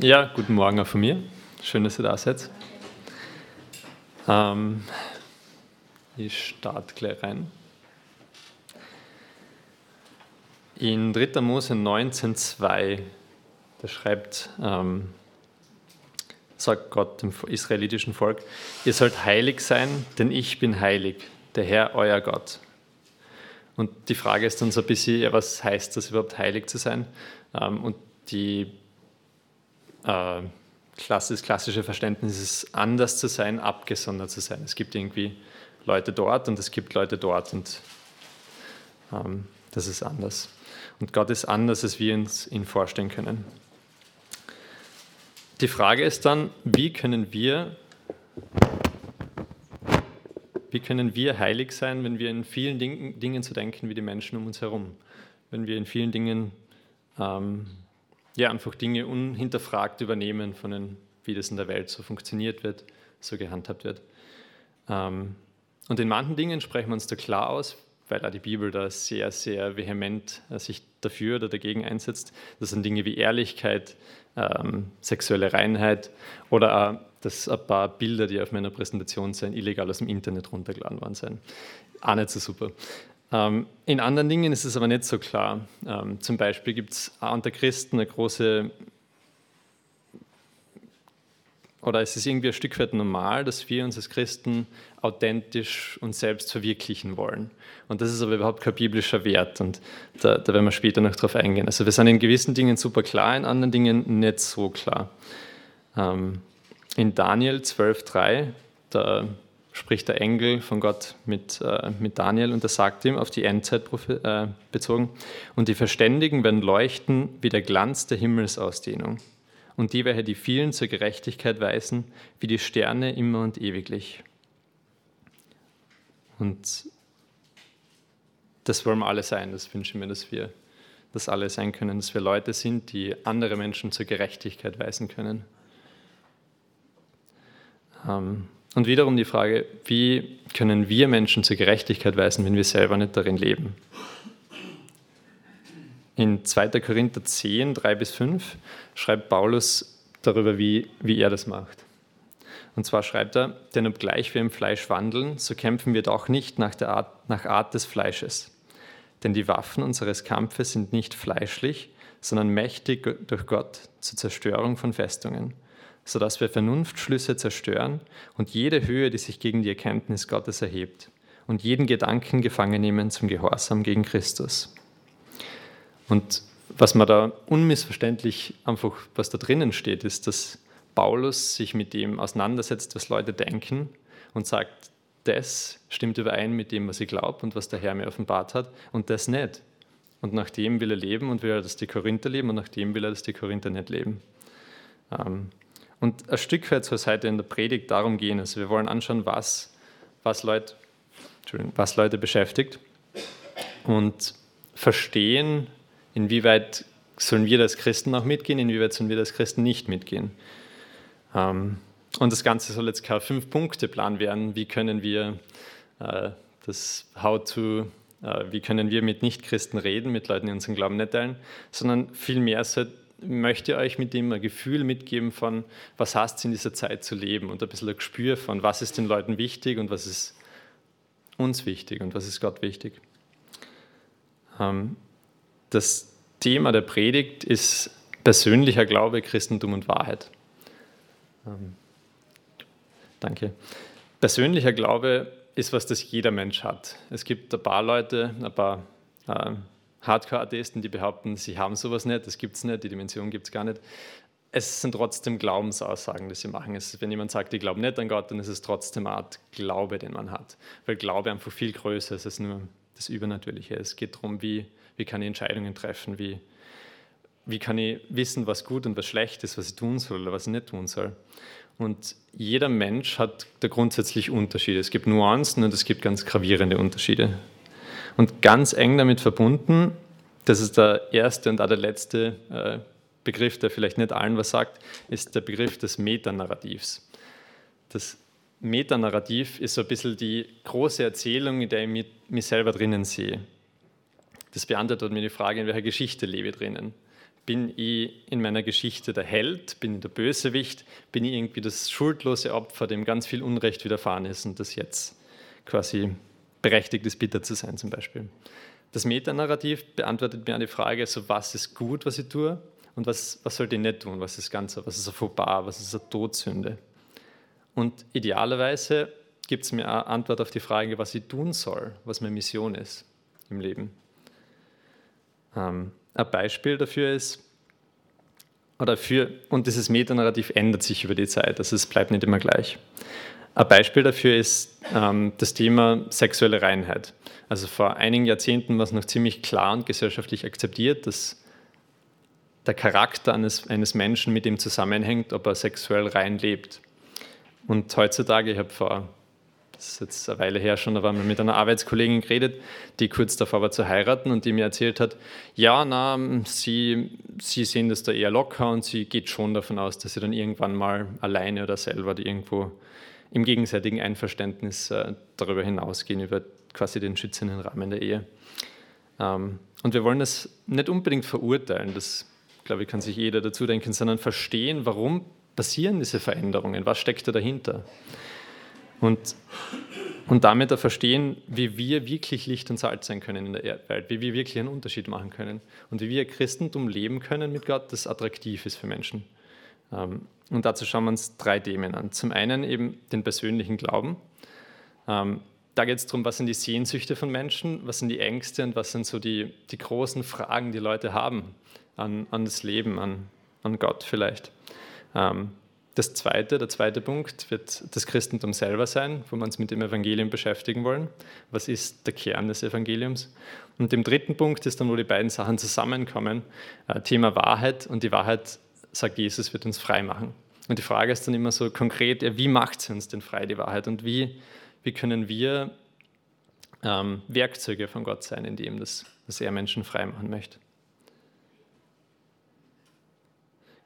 Ja, guten Morgen auch von mir. Schön, dass ihr da seid. Ähm, ich starte gleich rein. In 3. Mose 19,2, da schreibt, ähm, sagt Gott dem israelitischen Volk, ihr sollt heilig sein, denn ich bin heilig, der Herr, euer Gott. Und die Frage ist dann so ein bisschen, was heißt das überhaupt, heilig zu sein? Ähm, und die äh, das klassische Verständnis ist, anders zu sein, abgesondert zu sein. Es gibt irgendwie Leute dort und es gibt Leute dort und ähm, das ist anders. Und Gott ist anders, als wir uns ihn vorstellen können. Die Frage ist dann, wie können wir, wie können wir heilig sein, wenn wir in vielen Dingen, Dingen so denken wie die Menschen um uns herum? Wenn wir in vielen Dingen ähm, ja, einfach Dinge unhinterfragt übernehmen, von den, wie das in der Welt so funktioniert wird, so gehandhabt wird. Ähm, und in manchen Dingen sprechen wir uns da klar aus, weil auch die Bibel da sehr, sehr vehement äh, sich dafür oder dagegen einsetzt. Das sind Dinge wie Ehrlichkeit, ähm, sexuelle Reinheit oder auch, dass ein paar Bilder, die auf meiner Präsentation sind, illegal aus dem Internet runtergeladen worden sind. Auch nicht so super. Ähm, in anderen Dingen ist es aber nicht so klar. Ähm, zum Beispiel gibt es unter Christen eine große, oder es ist irgendwie ein Stück weit normal, dass wir uns als Christen authentisch uns selbst verwirklichen wollen. Und das ist aber überhaupt kein biblischer Wert und da, da werden wir später noch drauf eingehen. Also wir sind in gewissen Dingen super klar, in anderen Dingen nicht so klar. Ähm, in Daniel 12,3, da spricht der Engel von Gott mit, äh, mit Daniel und er sagt ihm auf die Endzeit äh, bezogen, und die Verständigen werden leuchten wie der Glanz der Himmelsausdehnung und die, welche die vielen zur Gerechtigkeit weisen, wie die Sterne immer und ewiglich. Und das wollen wir alle sein, das wünschen wir, dass wir das alle sein können, dass wir Leute sind, die andere Menschen zur Gerechtigkeit weisen können. Ähm, und wiederum die Frage, wie können wir Menschen zur Gerechtigkeit weisen, wenn wir selber nicht darin leben? In 2. Korinther 10, 3 bis 5 schreibt Paulus darüber, wie, wie er das macht. Und zwar schreibt er, denn obgleich wir im Fleisch wandeln, so kämpfen wir doch nicht nach der Art, nach Art des Fleisches. Denn die Waffen unseres Kampfes sind nicht fleischlich, sondern mächtig durch Gott zur Zerstörung von Festungen sodass wir Vernunftschlüsse zerstören und jede Höhe, die sich gegen die Erkenntnis Gottes erhebt und jeden Gedanken gefangen nehmen zum Gehorsam gegen Christus. Und was man da unmissverständlich einfach, was da drinnen steht, ist, dass Paulus sich mit dem auseinandersetzt, was Leute denken und sagt, das stimmt überein mit dem, was ich glaube und was der Herr mir offenbart hat und das nicht. Und nach dem will er leben und will er, dass die Korinther leben und nach dem will er, dass die Korinther nicht leben. Ähm, und ein Stück weit soll es heute in der Predigt darum gehen. Also wir wollen anschauen, was, was, Leute, was Leute beschäftigt und verstehen, inwieweit sollen wir als Christen auch mitgehen, inwieweit sollen wir als Christen nicht mitgehen. Ähm, und das Ganze soll jetzt kein Fünf-Punkte-Plan werden. Wie können wir äh, das How-to, äh, wie können wir mit Nichtchristen reden, mit Leuten, die unseren Glauben nicht teilen, sondern vielmehr soll möchte euch mit dem ein Gefühl mitgeben von, was heißt es in dieser Zeit zu leben und ein bisschen ein Gespür von, was ist den Leuten wichtig und was ist uns wichtig und was ist Gott wichtig. Ähm, das Thema der Predigt ist persönlicher Glaube, Christentum und Wahrheit. Ähm, danke. Persönlicher Glaube ist was, das jeder Mensch hat. Es gibt ein paar Leute, ein paar äh, Hardcore-Atheisten, die behaupten, sie haben sowas nicht, das gibt es nicht, die Dimension gibt es gar nicht. Es sind trotzdem Glaubensaussagen, die sie machen. Es, wenn jemand sagt, ich glaube nicht an Gott, dann ist es trotzdem eine Art Glaube, den man hat. Weil Glaube einfach viel größer ist als nur das Übernatürliche. Es geht darum, wie, wie kann ich Entscheidungen treffen, wie, wie kann ich wissen, was gut und was schlecht ist, was ich tun soll oder was ich nicht tun soll. Und jeder Mensch hat da grundsätzlich Unterschiede. Es gibt Nuancen und es gibt ganz gravierende Unterschiede. Und ganz eng damit verbunden, das ist der erste und auch der letzte äh, Begriff, der vielleicht nicht allen was sagt, ist der Begriff des Metanarrativs. Das Metanarrativ ist so ein bisschen die große Erzählung, in der ich mich, mich selber drinnen sehe. Das beantwortet mir die Frage, in welcher Geschichte lebe ich drinnen. bin ich in meiner Geschichte der Held, bin ich der Bösewicht, bin ich irgendwie das schuldlose Opfer, dem ganz viel Unrecht widerfahren ist und das jetzt quasi berechtigt ist, bitter zu sein zum Beispiel. Das Metanarrativ beantwortet mir eine Frage, so was ist gut, was ich tue und was, was sollte ich nicht tun, was ist Ganze, was ist ein Fauxpas, was ist eine Todsünde. Und idealerweise gibt es mir eine Antwort auf die Frage, was ich tun soll, was meine Mission ist im Leben. Ähm, ein Beispiel dafür ist, oder für, und dieses Metanarrativ ändert sich über die Zeit, also es bleibt nicht immer gleich. Ein Beispiel dafür ist ähm, das Thema sexuelle Reinheit. Also vor einigen Jahrzehnten war es noch ziemlich klar und gesellschaftlich akzeptiert, dass der Charakter eines, eines Menschen mit ihm zusammenhängt, ob er sexuell rein lebt. Und heutzutage, ich habe vor das ist jetzt eine Weile her schon, da waren wir mit einer Arbeitskollegin geredet, die kurz davor war zu heiraten und die mir erzählt hat, ja, na, sie, sie sehen das da eher locker und sie geht schon davon aus, dass sie dann irgendwann mal alleine oder selber irgendwo im gegenseitigen Einverständnis äh, darüber hinausgehen, über quasi den schützenden Rahmen der Ehe. Ähm, und wir wollen das nicht unbedingt verurteilen, das glaube ich, kann sich jeder dazu denken, sondern verstehen, warum passieren diese Veränderungen, was steckt da dahinter. Und, und damit auch verstehen, wie wir wirklich Licht und Salz sein können in der Welt, wie wir wirklich einen Unterschied machen können und wie wir Christentum leben können mit Gott, das attraktiv ist für Menschen. Ähm, und dazu schauen wir uns drei Themen an. Zum einen eben den persönlichen Glauben. Ähm, da geht es darum, was sind die Sehnsüchte von Menschen, was sind die Ängste und was sind so die, die großen Fragen, die Leute haben an, an das Leben, an, an Gott vielleicht. Ähm, das zweite, der zweite Punkt wird das Christentum selber sein, wo wir uns mit dem Evangelium beschäftigen wollen. Was ist der Kern des Evangeliums? Und im dritten Punkt ist dann, wo die beiden Sachen zusammenkommen, äh, Thema Wahrheit. Und die Wahrheit, sagt Jesus, wird uns frei machen. Und die Frage ist dann immer so konkret, wie macht sie uns denn frei, die Wahrheit? Und wie, wie können wir ähm, Werkzeuge von Gott sein, indem das, dass er Menschen frei machen möchte?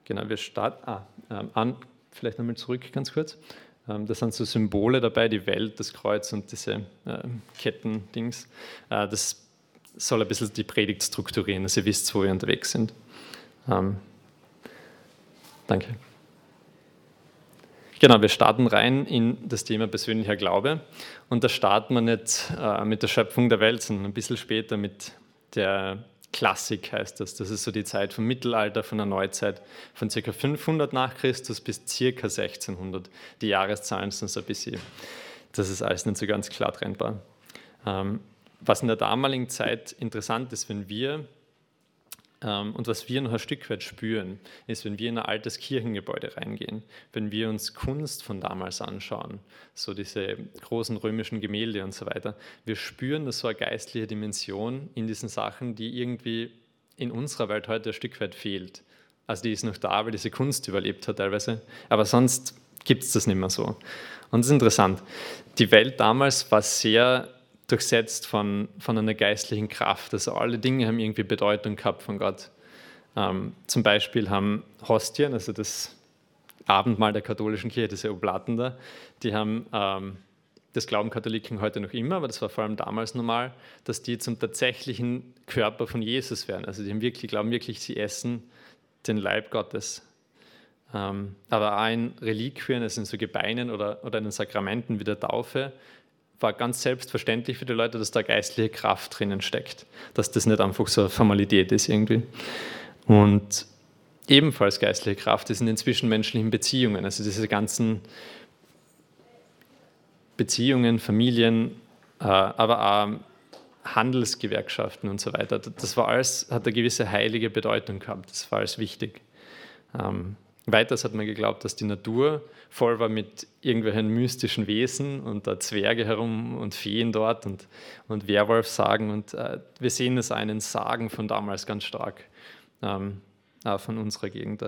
Genau, wir starten ah, ähm, an vielleicht nochmal zurück ganz kurz. Ähm, das sind so Symbole dabei, die Welt, das Kreuz und diese äh, Kettendings. Äh, das soll ein bisschen die Predigt strukturieren, dass ihr wisst, wo wir unterwegs sind. Danke. Genau, wir starten rein in das Thema persönlicher Glaube. Und da starten wir nicht äh, mit der Schöpfung der Welt, sondern ein bisschen später mit der Klassik heißt das. Das ist so die Zeit vom Mittelalter, von der Neuzeit, von ca. 500 nach Christus bis ca. 1600. Die Jahreszahlen sind so ein bisschen, das ist alles nicht so ganz klar trennbar. Ähm, was in der damaligen Zeit interessant ist, wenn wir und was wir noch ein Stück weit spüren, ist, wenn wir in ein altes Kirchengebäude reingehen, wenn wir uns Kunst von damals anschauen, so diese großen römischen Gemälde und so weiter, wir spüren, dass so eine geistliche Dimension in diesen Sachen, die irgendwie in unserer Welt heute ein Stück weit fehlt. Also die ist noch da, weil diese Kunst überlebt hat teilweise, aber sonst gibt es das nicht mehr so. Und das ist interessant. Die Welt damals war sehr durchsetzt von, von einer geistlichen Kraft. Also alle Dinge haben irgendwie Bedeutung gehabt von Gott. Ähm, zum Beispiel haben Hostien, also das Abendmahl der katholischen Kirche, diese Oblaten da, die haben, ähm, das glauben Katholiken heute noch immer, aber das war vor allem damals normal, dass die zum tatsächlichen Körper von Jesus werden. Also die haben wirklich, glauben wirklich, sie essen den Leib Gottes. Ähm, aber auch in Reliquien, also in so Gebeinen oder, oder in den Sakramenten wie der Taufe, war ganz selbstverständlich für die Leute, dass da geistliche Kraft drinnen steckt, dass das nicht einfach so eine Formalität ist irgendwie. Und ebenfalls geistliche Kraft ist in den zwischenmenschlichen Beziehungen, also diese ganzen Beziehungen, Familien, äh, aber auch Handelsgewerkschaften und so weiter. Das war alles, hat eine gewisse heilige Bedeutung gehabt, das war alles wichtig. Weiters hat man geglaubt, dass die Natur voll war mit irgendwelchen mystischen Wesen und da Zwerge herum und Feen dort und, und Werwolfsagen. Und äh, wir sehen es einen Sagen von damals ganz stark, ähm, auch von unserer Gegend.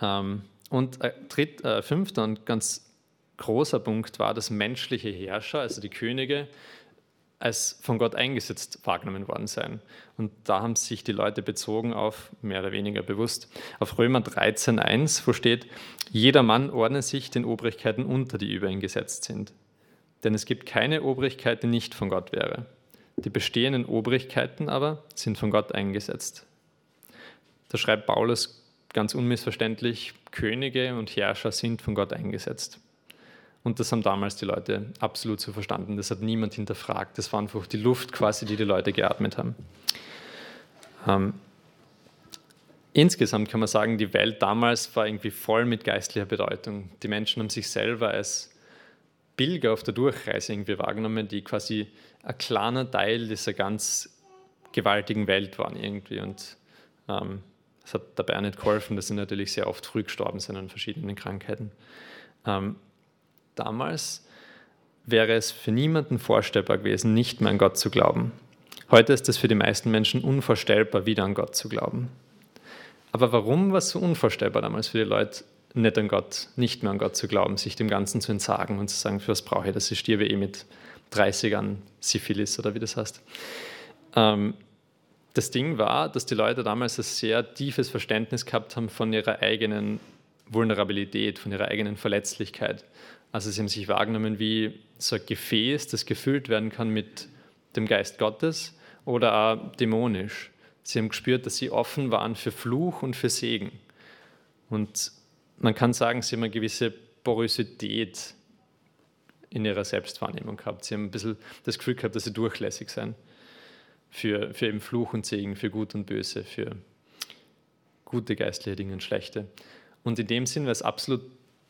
Ähm, und äh, dritt, äh, fünfter und ganz großer Punkt war, dass menschliche Herrscher, also die Könige, als von Gott eingesetzt wahrgenommen worden sein. Und da haben sich die Leute bezogen auf, mehr oder weniger bewusst, auf Römer 13.1, wo steht, jeder Mann ordne sich den Obrigkeiten unter, die über ihn gesetzt sind. Denn es gibt keine Obrigkeit, die nicht von Gott wäre. Die bestehenden Obrigkeiten aber sind von Gott eingesetzt. Da schreibt Paulus ganz unmissverständlich, Könige und Herrscher sind von Gott eingesetzt. Und das haben damals die Leute absolut so verstanden. Das hat niemand hinterfragt. Das war einfach die Luft quasi, die die Leute geatmet haben. Ähm, insgesamt kann man sagen, die Welt damals war irgendwie voll mit geistlicher Bedeutung. Die Menschen haben sich selber als Pilger auf der Durchreise irgendwie wahrgenommen, die quasi ein kleiner Teil dieser ganz gewaltigen Welt waren irgendwie. Und ähm, das hat dabei auch nicht geholfen, dass sie natürlich sehr oft früh gestorben sind an verschiedenen Krankheiten. Ähm, damals wäre es für niemanden vorstellbar gewesen, nicht mehr an Gott zu glauben. Heute ist es für die meisten Menschen unvorstellbar, wieder an Gott zu glauben. Aber warum war es so unvorstellbar damals für die Leute, nicht an Gott, nicht mehr an Gott zu glauben, sich dem Ganzen zu entsagen und zu sagen, für was brauche ich das? Ich stirbe eh mit 30 an Syphilis oder wie das heißt. Ähm, das Ding war, dass die Leute damals ein sehr tiefes Verständnis gehabt haben von ihrer eigenen Vulnerabilität, von ihrer eigenen Verletzlichkeit. Also sie haben sich wahrgenommen wie so ein Gefäß, das gefüllt werden kann mit dem Geist Gottes oder auch dämonisch. Sie haben gespürt, dass sie offen waren für Fluch und für Segen. Und man kann sagen, sie haben eine gewisse Porosität in ihrer Selbstwahrnehmung gehabt. Sie haben ein bisschen das Gefühl gehabt, dass sie durchlässig sind für, für eben Fluch und Segen, für Gut und Böse, für gute geistliche Dinge und schlechte. Und in dem Sinn wäre es absolut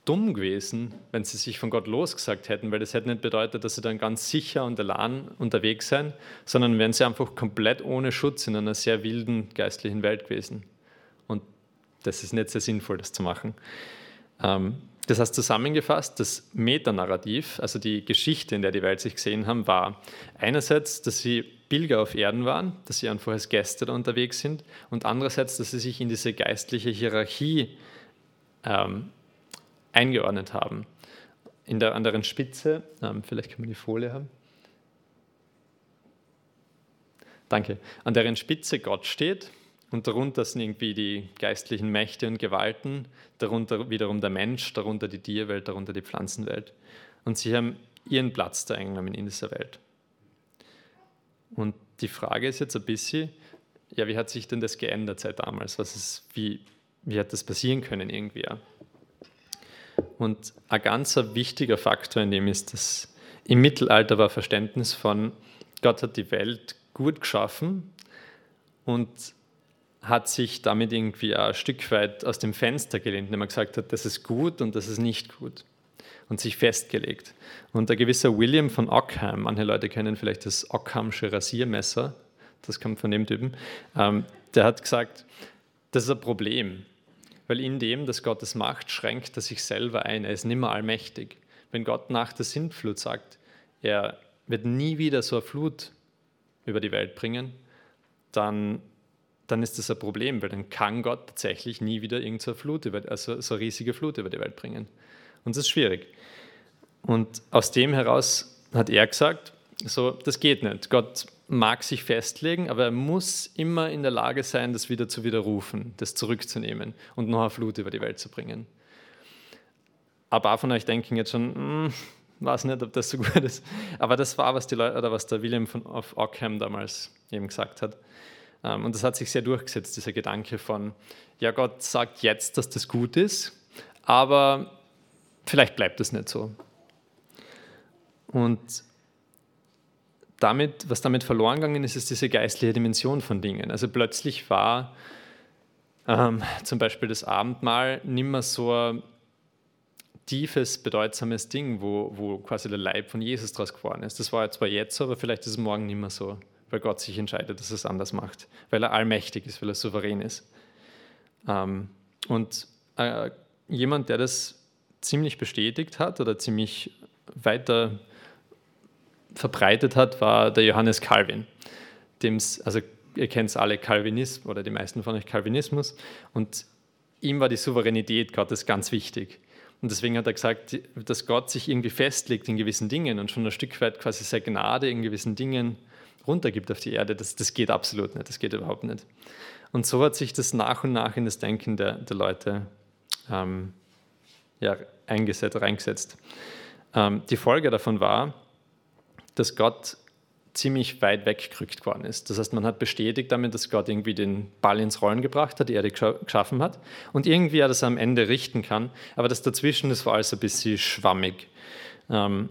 dumm gewesen, wenn sie sich von Gott losgesagt hätten, weil das hätte nicht bedeutet, dass sie dann ganz sicher und allein unterwegs sind, sondern wären sie einfach komplett ohne Schutz in einer sehr wilden geistlichen Welt gewesen. Und das ist nicht sehr sinnvoll, das zu machen. Ähm, das heißt zusammengefasst, das Metanarrativ, also die Geschichte, in der die Welt sich gesehen haben, war einerseits, dass sie Pilger auf Erden waren, dass sie einfach als Gäste da unterwegs sind und andererseits, dass sie sich in diese geistliche Hierarchie ähm, eingeordnet haben. In der anderen Spitze, ähm, vielleicht können wir die Folie haben. Danke. An deren Spitze Gott steht und darunter sind irgendwie die geistlichen Mächte und Gewalten, darunter wiederum der Mensch, darunter die Tierwelt, darunter die Pflanzenwelt. Und sie haben ihren Platz da eingenommen in dieser Welt. Und die Frage ist jetzt ein bisschen, ja, wie hat sich denn das geändert seit damals? Was ist, wie, wie hat das passieren können irgendwie? Und ein ganz wichtiger Faktor in dem ist, dass im Mittelalter war Verständnis von, Gott hat die Welt gut geschaffen und hat sich damit irgendwie ein Stück weit aus dem Fenster gelehnt, indem er gesagt hat, das ist gut und das ist nicht gut und sich festgelegt. Und der gewisse William von Ockham, manche Leute kennen vielleicht das Ockhamsche Rasiermesser, das kommt von dem Typen, ähm, der hat gesagt, das ist ein Problem, weil in dem, dass Gottes Macht schränkt er sich selber ein, er ist nimmer allmächtig. Wenn Gott nach der Sintflut sagt, er wird nie wieder so eine Flut über die Welt bringen, dann, dann ist das ein Problem, weil dann kann Gott tatsächlich nie wieder irgendeine Flut über, also so eine riesige Flut über die Welt bringen. Und das ist schwierig. Und aus dem heraus hat er gesagt, so, das geht nicht. Gott mag sich festlegen, aber er muss immer in der Lage sein, das wieder zu widerrufen, das zurückzunehmen und noch eine Flut über die Welt zu bringen. Ein paar von euch denken jetzt schon, hm, weiß nicht, ob das so gut ist. Aber das war, was, die Leute, oder was der William von of Ockham damals eben gesagt hat. Ähm, und das hat sich sehr durchgesetzt, dieser Gedanke von, ja, Gott sagt jetzt, dass das gut ist, aber vielleicht bleibt es nicht so. Und damit, was damit verloren gegangen ist, ist diese geistliche Dimension von Dingen. Also plötzlich war ähm, zum Beispiel das Abendmahl nicht mehr so ein tiefes, bedeutsames Ding, wo, wo quasi der Leib von Jesus draus geworden ist. Das war zwar jetzt so, aber vielleicht ist es morgen nicht mehr so, weil Gott sich entscheidet, dass er es anders macht, weil er allmächtig ist, weil er souverän ist. Ähm, und äh, jemand, der das ziemlich bestätigt hat oder ziemlich weiter verbreitet hat, war der Johannes Calvin. Dem's, also ihr kennt es alle Calvinismus oder die meisten von euch Calvinismus und ihm war die Souveränität Gottes ganz wichtig. Und deswegen hat er gesagt, dass Gott sich irgendwie festlegt in gewissen Dingen und schon ein Stück weit quasi seine Gnade in gewissen Dingen runtergibt auf die Erde. Das, das geht absolut nicht, das geht überhaupt nicht. Und so hat sich das nach und nach in das Denken der, der Leute ähm, ja, eingesetzt, reingesetzt. Ähm, die Folge davon war, dass Gott ziemlich weit weggerückt worden ist. Das heißt, man hat bestätigt damit, dass Gott irgendwie den Ball ins Rollen gebracht hat, die Erde geschaffen hat und irgendwie er das am Ende richten kann. Aber das dazwischen, das war alles ein bisschen schwammig. Ähm,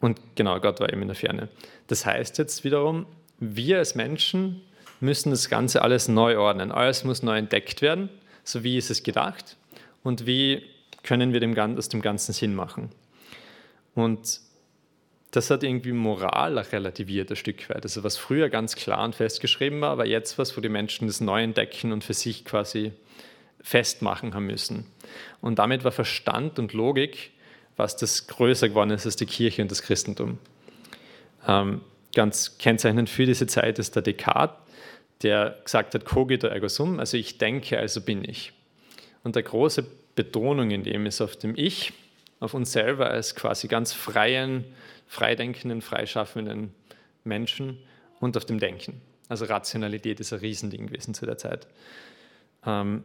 und genau, Gott war eben in der Ferne. Das heißt jetzt wiederum, wir als Menschen müssen das Ganze alles neu ordnen. Alles muss neu entdeckt werden. So wie ist es gedacht und wie können wir dem, aus dem Ganzen Sinn machen. Und das hat irgendwie Moral relativiert ein Stück weit. Also was früher ganz klar und festgeschrieben war, aber jetzt was, wo die Menschen das neu entdecken und für sich quasi festmachen haben müssen. Und damit war Verstand und Logik, was das größer geworden ist als die Kirche und das Christentum. Ähm, ganz kennzeichnend für diese Zeit ist der Descartes, der gesagt hat, cogito ergo sum, also ich denke, also bin ich. Und der große Betonung in dem ist auf dem Ich, auf uns selber als quasi ganz freien, freidenkenden, freischaffenden Menschen und auf dem Denken. Also Rationalität ist ein Riesending gewesen zu der Zeit. Ähm,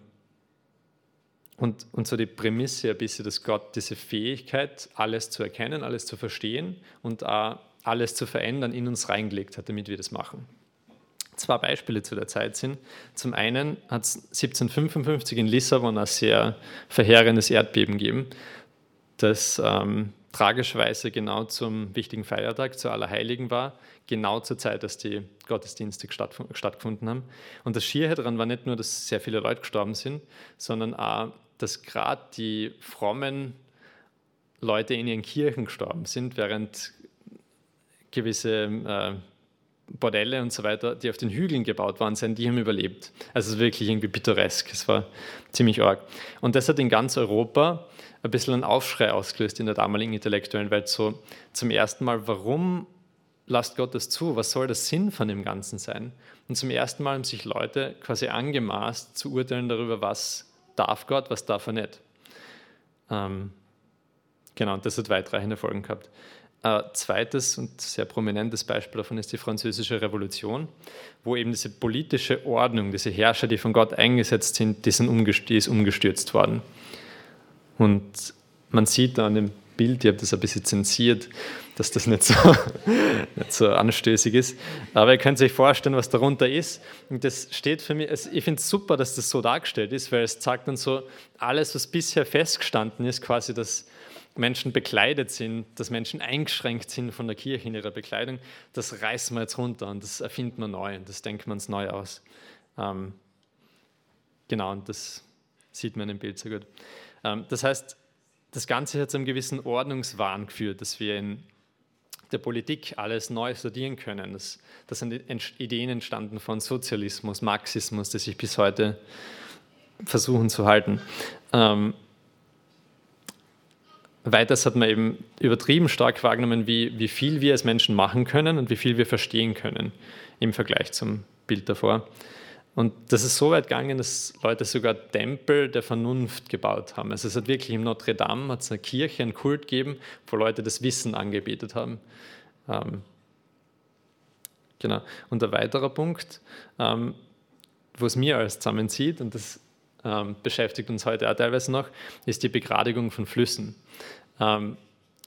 und, und so die Prämisse ein bisschen, dass Gott diese Fähigkeit, alles zu erkennen, alles zu verstehen und auch alles zu verändern, in uns reingelegt hat, damit wir das machen. Zwei Beispiele zu der Zeit sind. Zum einen hat es 1755 in Lissabon ein sehr verheerendes Erdbeben gegeben, das ähm, tragischerweise genau zum wichtigen Feiertag, zu Allerheiligen war, genau zur Zeit, dass die Gottesdienste stattgefunden haben. Und das Schiere daran war nicht nur, dass sehr viele Leute gestorben sind, sondern auch, dass gerade die frommen Leute in ihren Kirchen gestorben sind, während gewisse äh, Bordelle und so weiter, die auf den Hügeln gebaut waren, sind, die haben überlebt. Also es ist wirklich irgendwie pittoresk. Es war ziemlich arg. Und das hat in ganz Europa ein bisschen einen Aufschrei ausgelöst in der damaligen intellektuellen Welt. So zum ersten Mal, warum lasst Gott das zu? Was soll der Sinn von dem Ganzen sein? Und zum ersten Mal haben sich Leute quasi angemaßt zu urteilen darüber, was darf Gott, was darf er nicht. Ähm, genau, das hat weitreichende Folgen gehabt. Ein zweites und sehr prominentes Beispiel davon ist die Französische Revolution, wo eben diese politische Ordnung, diese Herrscher, die von Gott eingesetzt sind, die, sind umgestürzt, die ist umgestürzt worden. Und man sieht da an dem Bild, ich habe das ein bisschen zensiert, dass das nicht so, nicht so anstößig ist. Aber ihr könnt euch vorstellen, was darunter ist. Und das steht für mich, also ich finde es super, dass das so dargestellt ist, weil es sagt dann so, alles, was bisher festgestanden ist, quasi, dass Menschen bekleidet sind, dass Menschen eingeschränkt sind von der Kirche in ihrer Bekleidung, das reißen wir jetzt runter und das erfinden wir neu und das denken wir uns neu aus. Ähm, genau, und das sieht man im Bild sehr gut. Ähm, das heißt, das Ganze hat zu einem gewissen Ordnungswahn geführt, dass wir in der Politik alles neu studieren können. Das, das sind Ideen entstanden von Sozialismus, Marxismus, die sich bis heute versuchen zu halten. Ähm, weiters hat man eben übertrieben stark wahrgenommen, wie, wie viel wir als Menschen machen können und wie viel wir verstehen können im Vergleich zum Bild davor. Und das ist so weit gegangen, dass Leute sogar Tempel der Vernunft gebaut haben. Also es hat wirklich im Notre Dame hat es eine Kirche, einen Kult gegeben, wo Leute das Wissen angebetet haben. Ähm, genau. Und ein weiterer Punkt, ähm, wo es mir alles zusammenzieht, und das ähm, beschäftigt uns heute auch teilweise noch, ist die Begradigung von Flüssen. Ähm,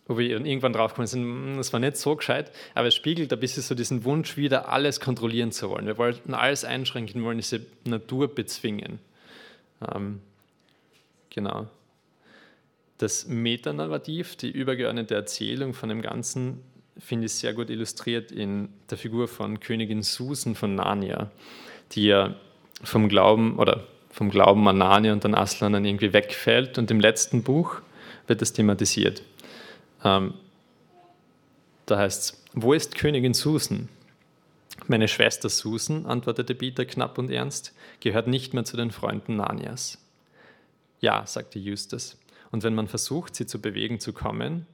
wo wir irgendwann draufgekommen sind, hm, das war nicht so gescheit, aber es spiegelt ein bisschen so diesen Wunsch wieder, alles kontrollieren zu wollen. Wir wollten alles einschränken, wollen diese Natur bezwingen. Ähm, genau. Das Metanarrativ, die übergeordnete Erzählung von dem Ganzen, finde ich sehr gut illustriert in der Figur von Königin Susan von Narnia, die ja vom Glauben oder vom Glauben an Narnia und an Aslan dann irgendwie wegfällt und im letzten Buch wird das thematisiert. Ähm, da heißt es, wo ist Königin Susan? Meine Schwester Susan, antwortete Peter knapp und ernst, gehört nicht mehr zu den Freunden Narnias. Ja, sagte Justus. Und wenn man versucht, sie zu bewegen zu kommen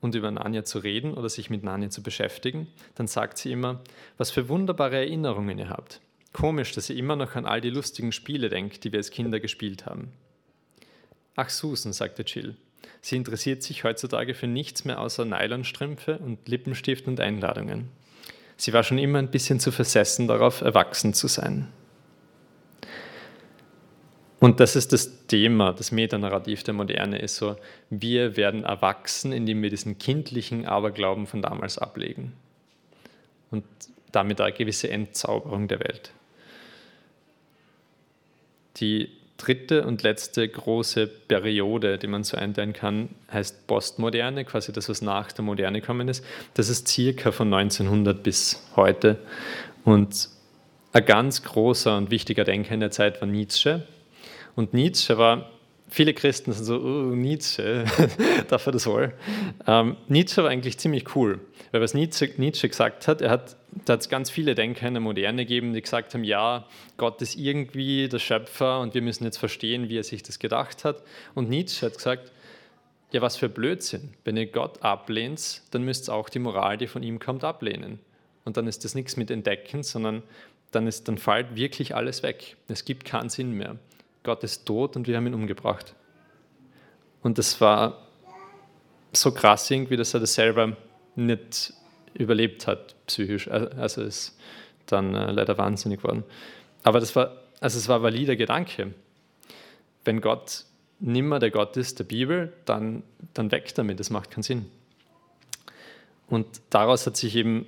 und über Narnia zu reden oder sich mit Narnia zu beschäftigen, dann sagt sie immer, was für wunderbare Erinnerungen ihr habt. Komisch, dass ihr immer noch an all die lustigen Spiele denkt, die wir als Kinder gespielt haben. Ach Susan, sagte Jill, Sie interessiert sich heutzutage für nichts mehr außer Nylonstrümpfe und Lippenstift und Einladungen. Sie war schon immer ein bisschen zu versessen darauf, erwachsen zu sein. Und das ist das Thema, das Metanarrativ der Moderne ist so, wir werden erwachsen, indem wir diesen kindlichen Aberglauben von damals ablegen. und damit eine gewisse Entzauberung der Welt. Die dritte und letzte große Periode, die man so einteilen kann, heißt Postmoderne, quasi das, was nach der Moderne gekommen ist. Das ist circa von 1900 bis heute. Und ein ganz großer und wichtiger Denker in der Zeit war Nietzsche. Und Nietzsche war, viele Christen sind so, oh, Nietzsche, darf er das wohl? Ähm, Nietzsche war eigentlich ziemlich cool, weil was Nietzsche, Nietzsche gesagt hat, er hat, da hat es ganz viele Denker in der Moderne gegeben, die gesagt haben, ja, Gott ist irgendwie der Schöpfer und wir müssen jetzt verstehen, wie er sich das gedacht hat. Und Nietzsche hat gesagt, ja, was für Blödsinn. Wenn ihr Gott ablehnt, dann müsst ihr auch die Moral, die von ihm kommt, ablehnen. Und dann ist das nichts mit Entdecken, sondern dann, ist, dann fällt wirklich alles weg. Es gibt keinen Sinn mehr. Gott ist tot und wir haben ihn umgebracht. Und das war so krass irgendwie, dass er das selber nicht überlebt hat, psychisch. Also ist dann äh, leider wahnsinnig geworden. Aber das war, also es war ein valider Gedanke. Wenn Gott nimmer der Gott ist der Bibel, dann, dann weg damit, das macht keinen Sinn. Und daraus hat sich eben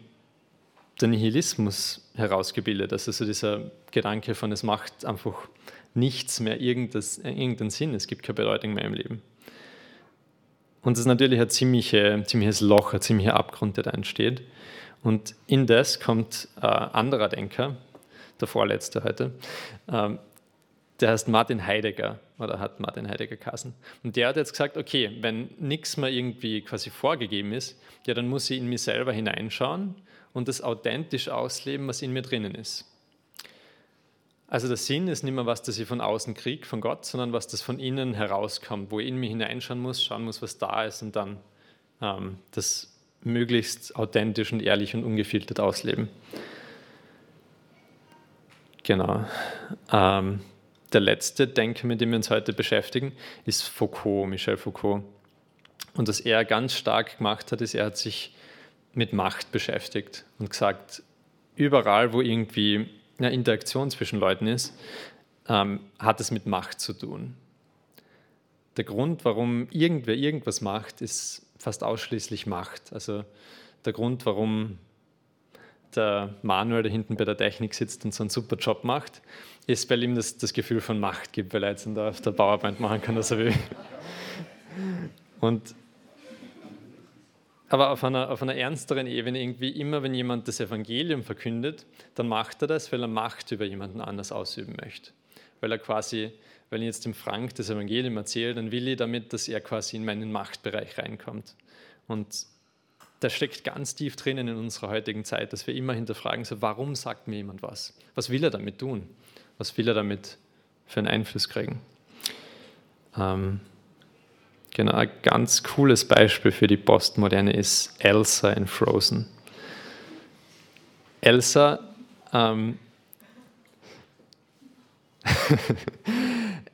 der Nihilismus herausgebildet. Also so dieser Gedanke von, es macht einfach nichts mehr irgendeinen Sinn, es gibt keine Bedeutung mehr im Leben. Und das ist natürlich ein ziemliche, ziemliches Loch, ein ziemlicher Abgrund, der da entsteht. Und in das kommt ein anderer Denker, der vorletzte heute, ähm, der heißt Martin Heidegger oder hat Martin Heidegger Kassen. Und der hat jetzt gesagt, okay, wenn nichts mehr irgendwie quasi vorgegeben ist, ja, dann muss ich in mich selber hineinschauen und das authentisch ausleben, was in mir drinnen ist. Also der Sinn ist nicht mehr was, das ich von außen kriege, von Gott, sondern was das von innen herauskommt, wo ich in mich hineinschauen muss, schauen muss, was da ist und dann ähm, das möglichst authentisch und ehrlich und ungefiltert ausleben. Genau. Ähm, der letzte Denker, mit dem wir uns heute beschäftigen, ist Foucault, Michel Foucault. Und was er ganz stark gemacht hat, ist, er hat sich mit Macht beschäftigt und gesagt, überall, wo irgendwie eine Interaktion zwischen Leuten ist, ähm, hat es mit Macht zu tun. Der Grund, warum irgendwer irgendwas macht, ist fast ausschließlich Macht. Also der Grund, warum der Manuel da hinten bei der Technik sitzt und so einen super Job macht, ist, weil ihm das, das Gefühl von Macht gibt, weil er jetzt auf der Powerpoint machen kann, was er will. Und aber auf einer, auf einer ernsteren Ebene irgendwie immer, wenn jemand das Evangelium verkündet, dann macht er das, weil er Macht über jemanden anders ausüben möchte. Weil er quasi, wenn ich jetzt dem Frank das Evangelium erzähle, dann will ich damit, dass er quasi in meinen Machtbereich reinkommt. Und das steckt ganz tief drinnen in unserer heutigen Zeit, dass wir immer hinterfragen, so, warum sagt mir jemand was? Was will er damit tun? Was will er damit für einen Einfluss kriegen? Ähm, Genau, ein ganz cooles Beispiel für die Postmoderne ist Elsa in Frozen. Elsa, ähm,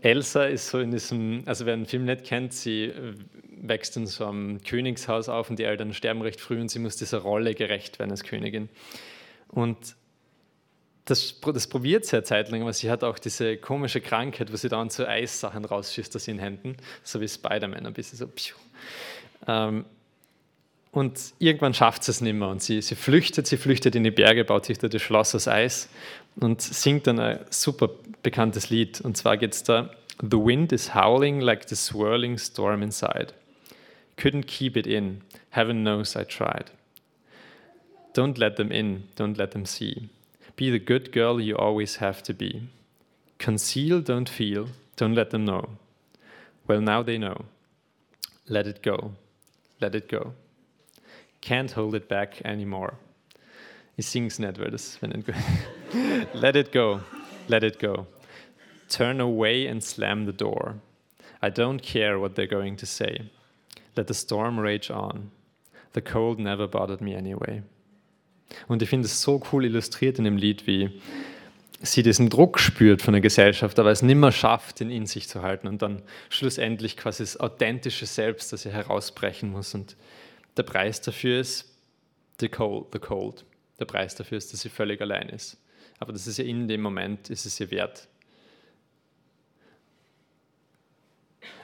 Elsa ist so in diesem, also wer den Film nicht kennt, sie wächst in so einem Königshaus auf und die Eltern sterben recht früh und sie muss dieser Rolle gerecht werden als Königin. Und das, das probiert sie eine Zeit lang, aber sie hat auch diese komische Krankheit, wo sie dann so Eissachen rausschießt aus ihren Händen, so wie Spider-Man, ein bisschen so. Ähm, und irgendwann schafft sie es nicht mehr und sie, sie flüchtet, sie flüchtet in die Berge, baut sich da das Schloss aus Eis und singt dann ein super bekanntes Lied. Und zwar geht es da: The wind is howling like the swirling storm inside. Couldn't keep it in. Heaven knows I tried. Don't let them in, don't let them see. Be the good girl you always have to be. Conceal, don't feel, don't let them know. Well, now they know. Let it go, let it go. Can't hold it back anymore. Ich sing's nicht, das wenn Let it go, let it go. Turn away and slam the door. I don't care what they're going to say. Let the storm rage on. The cold never bothered me anyway. Und ich finde es so cool illustriert in dem Lied, wie sie diesen Druck spürt von der Gesellschaft, aber es nimmer schafft, ihn in sich zu halten und dann schlussendlich quasi das authentische Selbst, das sie herausbrechen muss. Und der Preis dafür ist the cold, the cold. Der Preis dafür ist, dass sie völlig allein ist. Aber das ist ja in dem Moment, ist es ihr wert.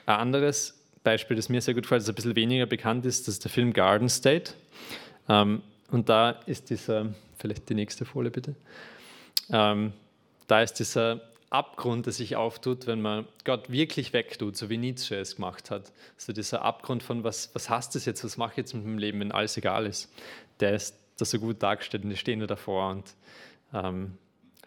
Ein anderes Beispiel, das mir sehr gut gefällt, das ein bisschen weniger bekannt ist, das ist der Film Garden State. Ähm, und da ist dieser vielleicht die nächste Folie bitte. Ähm, da ist dieser Abgrund, der sich auftut, wenn man Gott wirklich wegtut, so wie Nietzsche es gemacht hat. So dieser Abgrund von, was, was heißt das jetzt, was mache ich jetzt mit meinem Leben, wenn alles egal ist, der ist da so gut dargestellt und die stehen da davor und ähm,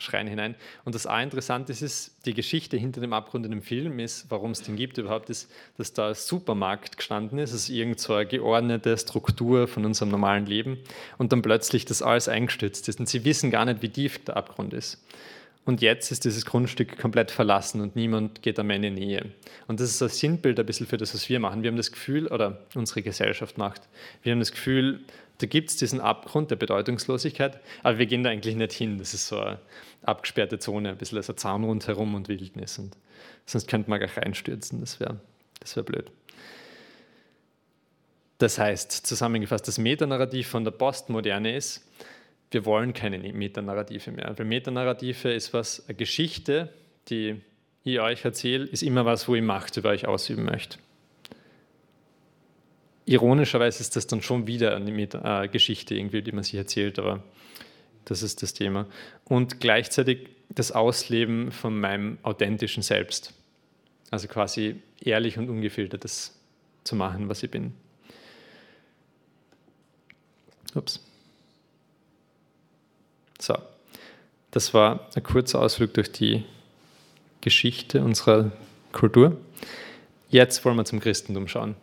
schreien hinein. Und das auch interessant ist, ist, die Geschichte hinter dem Abgrund in dem Film ist, warum es den gibt überhaupt, ist, dass da ein Supermarkt gestanden ist, also irgend so geordnete Struktur von unserem normalen Leben und dann plötzlich das alles eingestürzt ist und sie wissen gar nicht, wie tief der Abgrund ist. Und jetzt ist dieses Grundstück komplett verlassen und niemand geht am Ende Nähe. Und das ist ein Sinnbild ein bisschen für das, was wir machen. Wir haben das Gefühl, oder unsere Gesellschaft macht, wir haben das Gefühl, da gibt es diesen Abgrund der Bedeutungslosigkeit, aber wir gehen da eigentlich nicht hin. Das ist so eine abgesperrte Zone, ein bisschen als ein Zaun rundherum und Wildnis. Und sonst könnte man gar reinstürzen, das wäre das wär blöd. Das heißt, zusammengefasst, das Metanarrativ von der Postmoderne ist, wir wollen keine Metanarrative mehr. Weil Metanarrative ist was, eine Geschichte, die ich euch erzähle, ist immer was, wo ich Macht über euch ausüben möchte. Ironischerweise ist das dann schon wieder eine Geschichte, irgendwie, die man sich erzählt, aber das ist das Thema. Und gleichzeitig das Ausleben von meinem authentischen Selbst. Also quasi ehrlich und ungefiltert das zu machen, was ich bin. Ups. So, das war ein kurzer Ausflug durch die Geschichte unserer Kultur. Jetzt wollen wir zum Christentum schauen.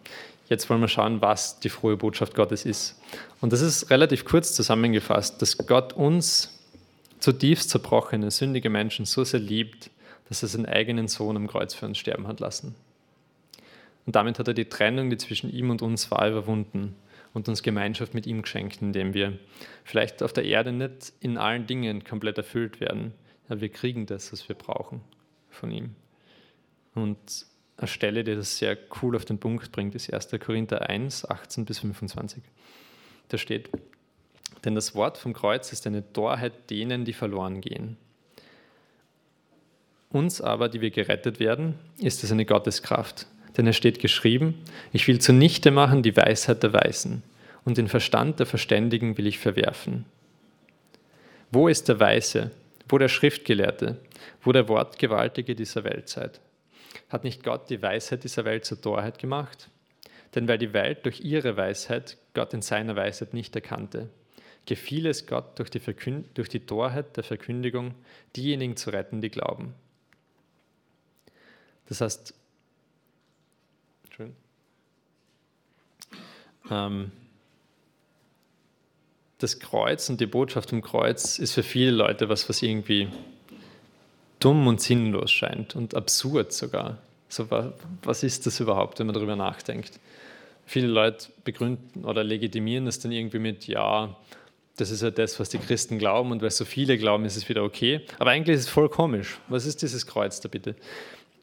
Jetzt wollen wir schauen, was die frohe Botschaft Gottes ist. Und das ist relativ kurz zusammengefasst, dass Gott uns zutiefst zerbrochene, sündige Menschen so sehr liebt, dass er seinen eigenen Sohn am Kreuz für uns sterben hat lassen. Und damit hat er die Trennung, die zwischen ihm und uns war, überwunden und uns Gemeinschaft mit ihm geschenkt, indem wir vielleicht auf der Erde nicht in allen Dingen komplett erfüllt werden, aber wir kriegen das, was wir brauchen von ihm. Und eine Stelle, die das sehr cool auf den Punkt bringt, ist 1. Korinther 1, 18 bis 25. Da steht, denn das Wort vom Kreuz ist eine Torheit denen, die verloren gehen. Uns aber, die wir gerettet werden, ist es eine Gotteskraft, denn es steht geschrieben, ich will zunichte machen die Weisheit der Weisen und den Verstand der Verständigen will ich verwerfen. Wo ist der Weise, wo der Schriftgelehrte, wo der Wortgewaltige dieser Weltzeit? Hat nicht Gott die Weisheit dieser Welt zur Torheit gemacht? Denn weil die Welt durch ihre Weisheit Gott in seiner Weisheit nicht erkannte, gefiel es Gott durch die, durch die Torheit der Verkündigung, diejenigen zu retten, die glauben. Das heißt. Ähm, das Kreuz und die Botschaft vom Kreuz ist für viele Leute was, was irgendwie dumm und sinnlos scheint und absurd sogar. So, was ist das überhaupt, wenn man darüber nachdenkt? Viele Leute begründen oder legitimieren das dann irgendwie mit, ja, das ist ja das, was die Christen glauben und weil so viele glauben, ist es wieder okay. Aber eigentlich ist es voll komisch. Was ist dieses Kreuz da bitte?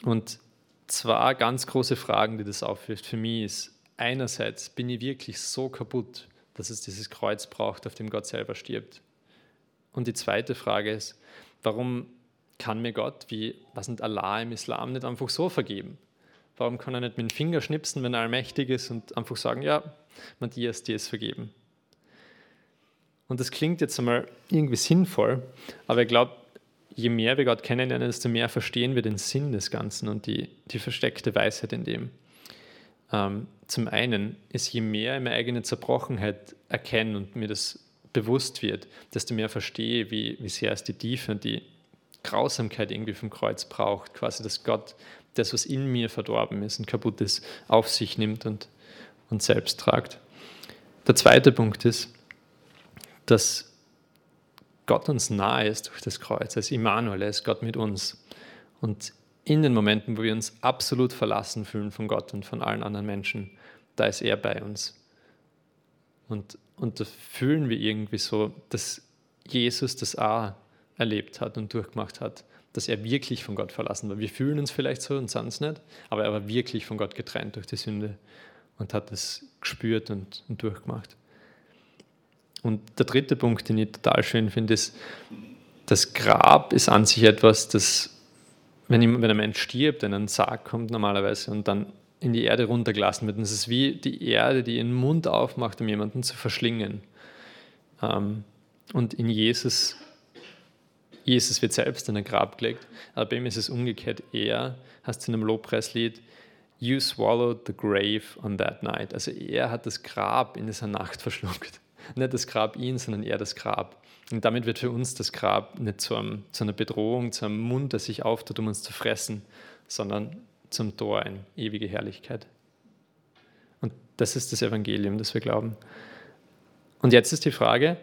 Und zwei ganz große Fragen, die das aufwirft für mich, ist einerseits, bin ich wirklich so kaputt, dass es dieses Kreuz braucht, auf dem Gott selber stirbt? Und die zweite Frage ist, warum kann mir Gott, wie was nicht Allah im Islam, nicht einfach so vergeben? Warum kann er nicht mit dem Finger schnipsen, wenn er allmächtig ist und einfach sagen, ja, Matthias, dir ist vergeben? Und das klingt jetzt einmal irgendwie sinnvoll, aber ich glaube, je mehr wir Gott kennenlernen, desto mehr verstehen wir den Sinn des Ganzen und die, die versteckte Weisheit in dem. Ähm, zum einen ist, je mehr ich meine eigene Zerbrochenheit erkenne und mir das bewusst wird, desto mehr verstehe, wie, wie sehr es die Tiefe und die Grausamkeit irgendwie vom Kreuz braucht. Quasi, dass Gott das, was in mir verdorben ist und kaputt ist, auf sich nimmt und, und selbst tragt. Der zweite Punkt ist, dass Gott uns nahe ist durch das Kreuz, als Immanuel, er ist Gott mit uns. Und in den Momenten, wo wir uns absolut verlassen fühlen von Gott und von allen anderen Menschen, da ist er bei uns. Und, und da fühlen wir irgendwie so, dass Jesus das auch erlebt hat und durchgemacht hat, dass er wirklich von Gott verlassen war. Wir fühlen uns vielleicht so und sind es nicht, aber er war wirklich von Gott getrennt durch die Sünde und hat das gespürt und, und durchgemacht. Und der dritte Punkt, den ich total schön finde, ist, das Grab ist an sich etwas, das, wenn, wenn ein Mensch stirbt, in einen Sarg kommt normalerweise und dann in die Erde runtergelassen wird. Und es ist wie die Erde, die ihren Mund aufmacht, um jemanden zu verschlingen. Ähm, Und in Jesus, Jesus wird selbst in ein Grab gelegt, aber bei ihm ist es umgekehrt. Er, du in einem Lobpreislied, You swallowed the grave on that night. Also er hat das Grab in dieser Nacht verschluckt. Nicht das Grab ihn, sondern er das Grab. Und damit wird für uns das Grab nicht zu, einem, zu einer Bedrohung, zu einem Mund, der sich auftut, um uns zu fressen, sondern zum Tor in ewige Herrlichkeit. Und das ist das Evangelium, das wir glauben. Und jetzt ist die Frage,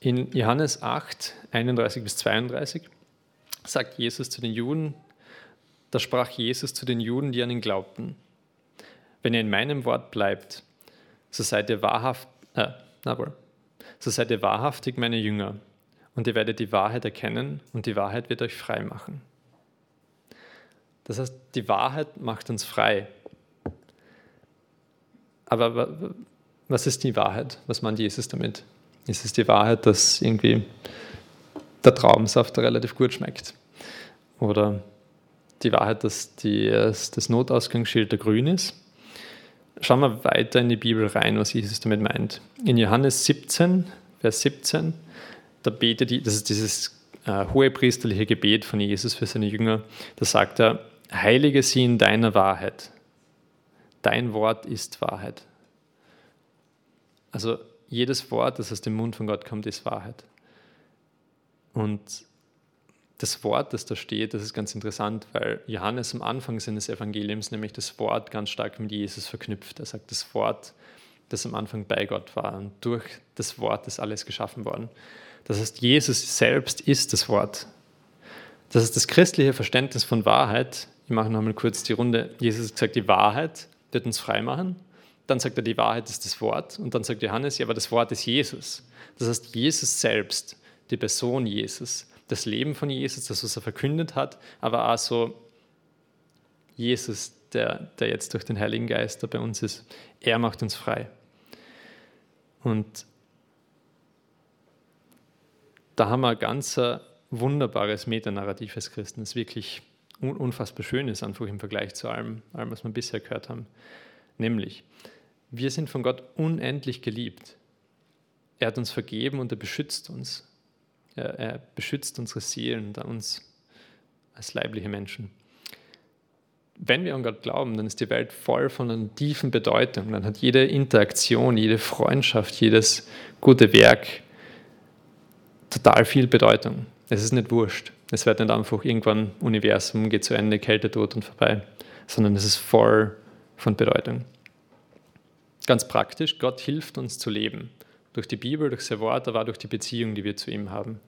in Johannes 8, 31 bis 32 sagt Jesus zu den Juden, da sprach Jesus zu den Juden, die an ihn glaubten, wenn ihr in meinem Wort bleibt, so seid ihr wahrhaft, äh, wohl, so seid ihr wahrhaftig meine Jünger und ihr werdet die Wahrheit erkennen und die Wahrheit wird euch frei machen. Das heißt, die Wahrheit macht uns frei. Aber was ist die Wahrheit? Was meint Jesus damit? Ist es die Wahrheit, dass irgendwie der Traubensaft relativ gut schmeckt? Oder die Wahrheit, dass die, das Notausgangsschild der grün ist? Schauen wir weiter in die Bibel rein, was Jesus damit meint. In Johannes 17, Vers 17, da betet, das ist dieses äh, hohe priesterliche Gebet von Jesus für seine Jünger, da sagt er, heilige sie in deiner Wahrheit. Dein Wort ist Wahrheit. Also jedes Wort, das aus dem Mund von Gott kommt, ist Wahrheit. Und das Wort, das da steht, das ist ganz interessant, weil Johannes am Anfang seines Evangeliums nämlich das Wort ganz stark mit Jesus verknüpft. Er sagt, das Wort, das am Anfang bei Gott war und durch das Wort ist alles geschaffen worden. Das heißt, Jesus selbst ist das Wort. Das ist das christliche Verständnis von Wahrheit. Ich mache nochmal kurz die Runde. Jesus hat gesagt, die Wahrheit wird uns frei machen. Dann sagt er, die Wahrheit ist das Wort. Und dann sagt Johannes, ja, aber das Wort ist Jesus. Das heißt, Jesus selbst, die Person Jesus, das Leben von Jesus, das, was er verkündet hat, aber auch so Jesus, der, der jetzt durch den Heiligen Geist da bei uns ist, er macht uns frei. Und da haben wir ein ganz wunderbares Metanarrativ als Christen, das wirklich unfassbar schön ist, einfach im Vergleich zu allem, allem, was wir bisher gehört haben. Nämlich, wir sind von Gott unendlich geliebt. Er hat uns vergeben und er beschützt uns. Er, er beschützt unsere Seelen und uns als leibliche Menschen. Wenn wir an Gott glauben, dann ist die Welt voll von einer tiefen Bedeutung. Dann hat jede Interaktion, jede Freundschaft, jedes gute Werk total viel Bedeutung. Es ist nicht wurscht. Es wird nicht einfach irgendwann Universum geht zu Ende, Kälte, Tod und vorbei, sondern es ist voll von Bedeutung. Ganz praktisch, Gott hilft uns zu leben. Durch die Bibel, durch sein Wort, aber auch durch die Beziehung, die wir zu ihm haben.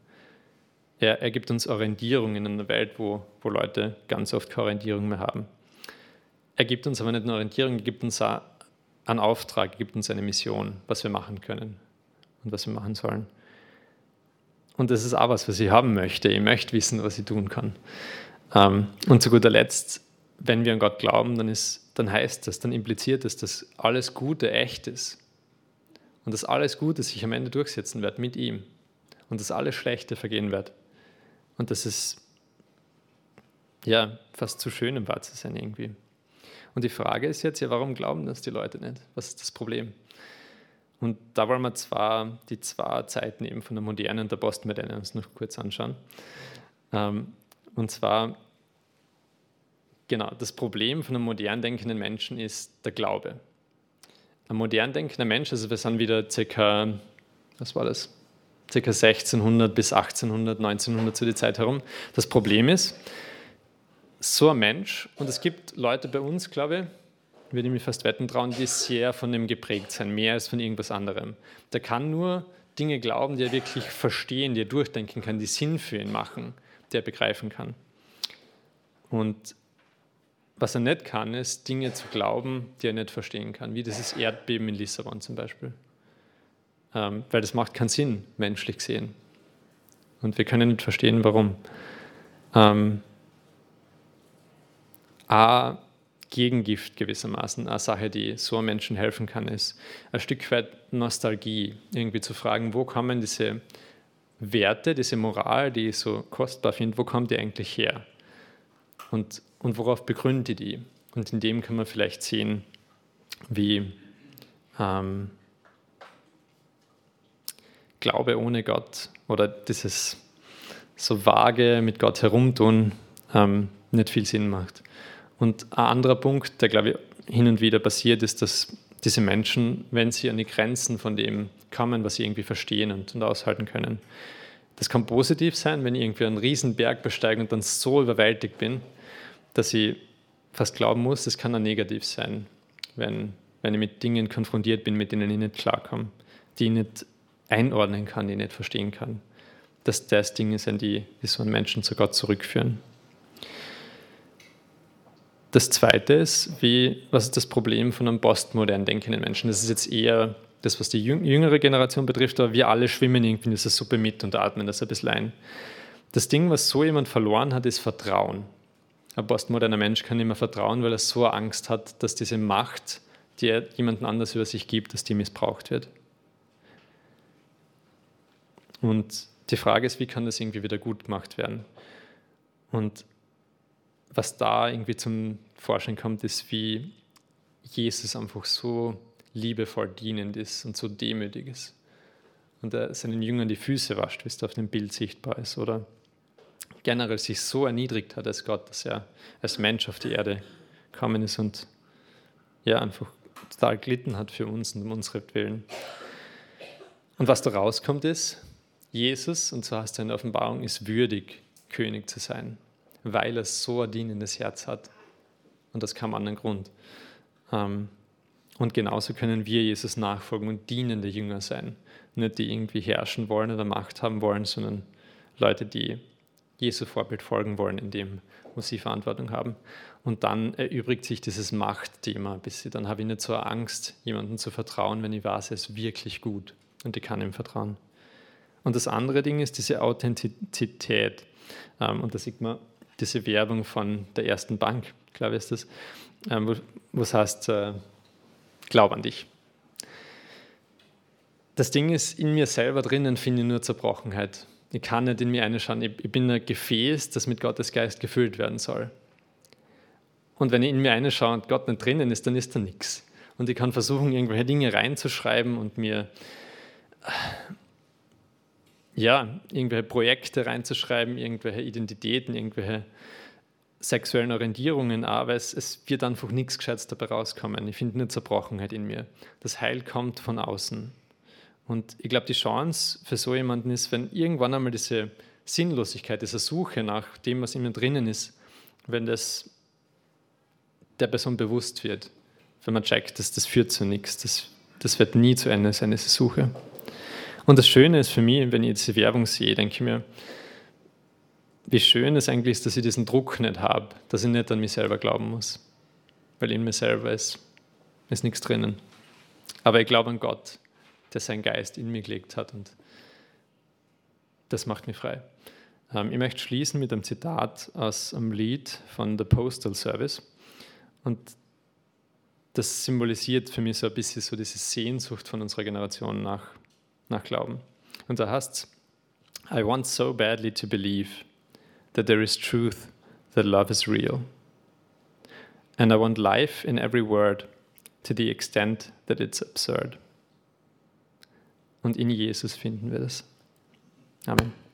Er, er gibt uns Orientierung in einer Welt, wo, wo Leute ganz oft keine Orientierung mehr haben. Er gibt uns aber nicht eine Orientierung, er gibt uns auch einen Auftrag, er gibt uns eine Mission, was wir machen können und was wir machen sollen. Und das ist auch was, was ich haben möchte. Ich möchte wissen, was ich tun kann. Ähm, und zu guter Letzt, wenn wir an Gott glauben, dann, ist, dann heißt das, dann impliziert es, dass alles Gute echt ist und dass alles Gute sich am Ende durchsetzen wird mit ihm und dass alles Schlechte vergehen wird. Und das ist ja fast zu schön, um wahr zu sein irgendwie. Und die Frage ist jetzt ja, warum glauben das die Leute nicht? Was ist das Problem? Und da wollen wir zwar die zwei Zeiten eben von der modernen und der Postmoderne uns noch kurz anschauen. Ähm, und zwar, genau, das Problem von einem modern denkenden Menschen ist der Glaube ein modern denkender Mensch, also wir sind wieder circa, was war das? Circa 1600 bis 1800, 1900 zu der Zeit herum. Das Problem ist, so ein Mensch, und es gibt Leute bei uns, glaube ich, würde ich mich fast wetten trauen, die sehr von dem geprägt sind, mehr als von irgendwas anderem. Der kann nur Dinge glauben, die er wirklich verstehen, die er durchdenken kann, die Sinn für ihn machen, die er begreifen kann. Und was er nicht kann, ist Dinge zu glauben, die er nicht verstehen kann, wie dieses Erdbeben in Lissabon zum Beispiel. Ähm, weil das macht keinen Sinn, menschlich gesehen. Und wir können nicht verstehen, warum. Ähm, A, Gegengift gewissermaßen, eine Sache, die so einem Menschen helfen kann, ist ein Stück weit Nostalgie, irgendwie zu fragen, wo kommen diese Werte, diese Moral, die ich so kostbar finde, wo kommt die eigentlich her? Und und worauf begründet die? Und in dem kann man vielleicht sehen, wie, ähm, Glaube ohne Gott oder dieses so vage mit Gott herumtun ähm, nicht viel Sinn macht. Und ein anderer Punkt, der glaube ich hin und wieder passiert, ist, dass diese Menschen, wenn sie an die Grenzen von dem kommen, was sie irgendwie verstehen und, und aushalten können, das kann positiv sein, wenn ich irgendwie einen riesen Berg besteige und dann so überwältigt bin, dass ich fast glauben muss, das kann auch negativ sein, wenn, wenn ich mit Dingen konfrontiert bin, mit denen ich nicht klarkomme, die ich nicht einordnen kann, die ich nicht verstehen kann. Dass das Dinge sind, die, die so einen Menschen zu Gott zurückführen. Das Zweite ist, wie, was ist das Problem von einem postmodern denkenden Menschen? Das ist jetzt eher das, was die jüngere Generation betrifft, aber wir alle schwimmen irgendwie in dieser Suppe mit und atmen das ein bisschen ein. Das Ding, was so jemand verloren hat, ist Vertrauen. Ein postmoderner Mensch kann nicht mehr vertrauen, weil er so Angst hat, dass diese Macht, die er jemandem anders über sich gibt, dass die missbraucht wird. Und die Frage ist, wie kann das irgendwie wieder gut gemacht werden? Und was da irgendwie zum Vorschein kommt, ist, wie Jesus einfach so liebevoll dienend ist und so demütig ist. Und er seinen Jüngern die Füße wascht, wie es auf dem Bild sichtbar ist. Oder generell sich so erniedrigt hat als Gott, dass er als Mensch auf die Erde gekommen ist und ja, einfach total glitten hat für uns und um unsere Willen. Und was da rauskommt ist, Jesus, und so heißt er in der Offenbarung, ist würdig, König zu sein, weil er so ein dienendes Herz hat. Und das kam an den Grund. Ähm, und genauso können wir Jesus nachfolgen und dienende Jünger sein. Nicht die irgendwie herrschen wollen oder Macht haben wollen, sondern Leute, die Jesu Vorbild folgen wollen, in dem, wo sie Verantwortung haben. Und dann erübrigt sich dieses Machtthema ein bisschen. Dann habe ich nicht so Angst, jemandem zu vertrauen, wenn ich weiß, er ist wirklich gut und ich kann ihm vertrauen. Und das andere Ding ist diese Authentizität. Ähm, und da sieht man diese Werbung von der ersten Bank, glaube ich, ist das, ähm, wo es heißt, äh, glaub an dich. Das Ding ist, in mir selber drinnen finde ich nur Zerbrochenheit. Ich kann nicht in mir reinschauen. Ich, ich bin ein Gefäß, das mit Gottes Geist gefüllt werden soll. Und wenn ich in mir reinschaue und Gott nicht drinnen ist, dann ist da nichts. Und ich kann versuchen, irgendwelche Dinge reinzuschreiben und mir ja, irgendwelche Projekte reinzuschreiben, irgendwelche Identitäten, irgendwelche sexuellen Orientierungen aber es, es wird einfach nichts Gescheites dabei rauskommen. Ich finde eine Zerbrochenheit in mir. Das Heil kommt von außen. Und ich glaube, die Chance für so jemanden ist, wenn irgendwann einmal diese Sinnlosigkeit, diese Suche nach dem, was in mir drinnen ist, wenn das der Person bewusst wird, wenn man checkt, dass das führt zu nichts, das, das wird nie zu Ende sein, diese Suche. Und das Schöne ist für mich, wenn ich diese Werbung sehe, denke ich mir, wie schön es eigentlich ist, dass ich diesen Druck nicht habe, dass ich nicht an mich selber glauben muss. Weil in mir selber ist, ist nichts drinnen. Aber ich glaube an Gott, der seinen Geist in mir gelegt hat und das macht mich frei. Ähm, ich möchte schließen mit einem Zitat aus einem Lied von The Postal Service und das symbolisiert für mich so ein bisschen so diese Sehnsucht von unserer Generation nach, nach Glauben. Und da heißt es, I want so badly to believe that there is truth, that love is real. And I want life in every word to the extent that it's absurd. Und in Jesus finden wir das. Amen.